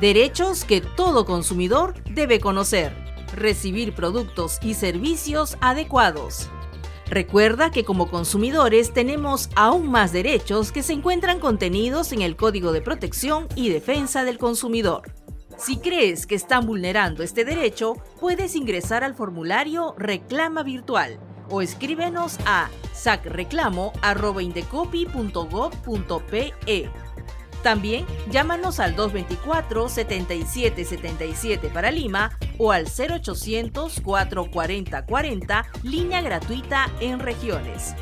Derechos que todo consumidor debe conocer. Recibir productos y servicios adecuados. Recuerda que como consumidores tenemos aún más derechos que se encuentran contenidos en el Código de Protección y Defensa del Consumidor. Si crees que están vulnerando este derecho, puedes ingresar al formulario Reclama Virtual o escríbenos a sacreclamo.indecopy.gov.pe. También llámanos al 224-7777 para Lima o al 0800 440 40, línea gratuita en regiones.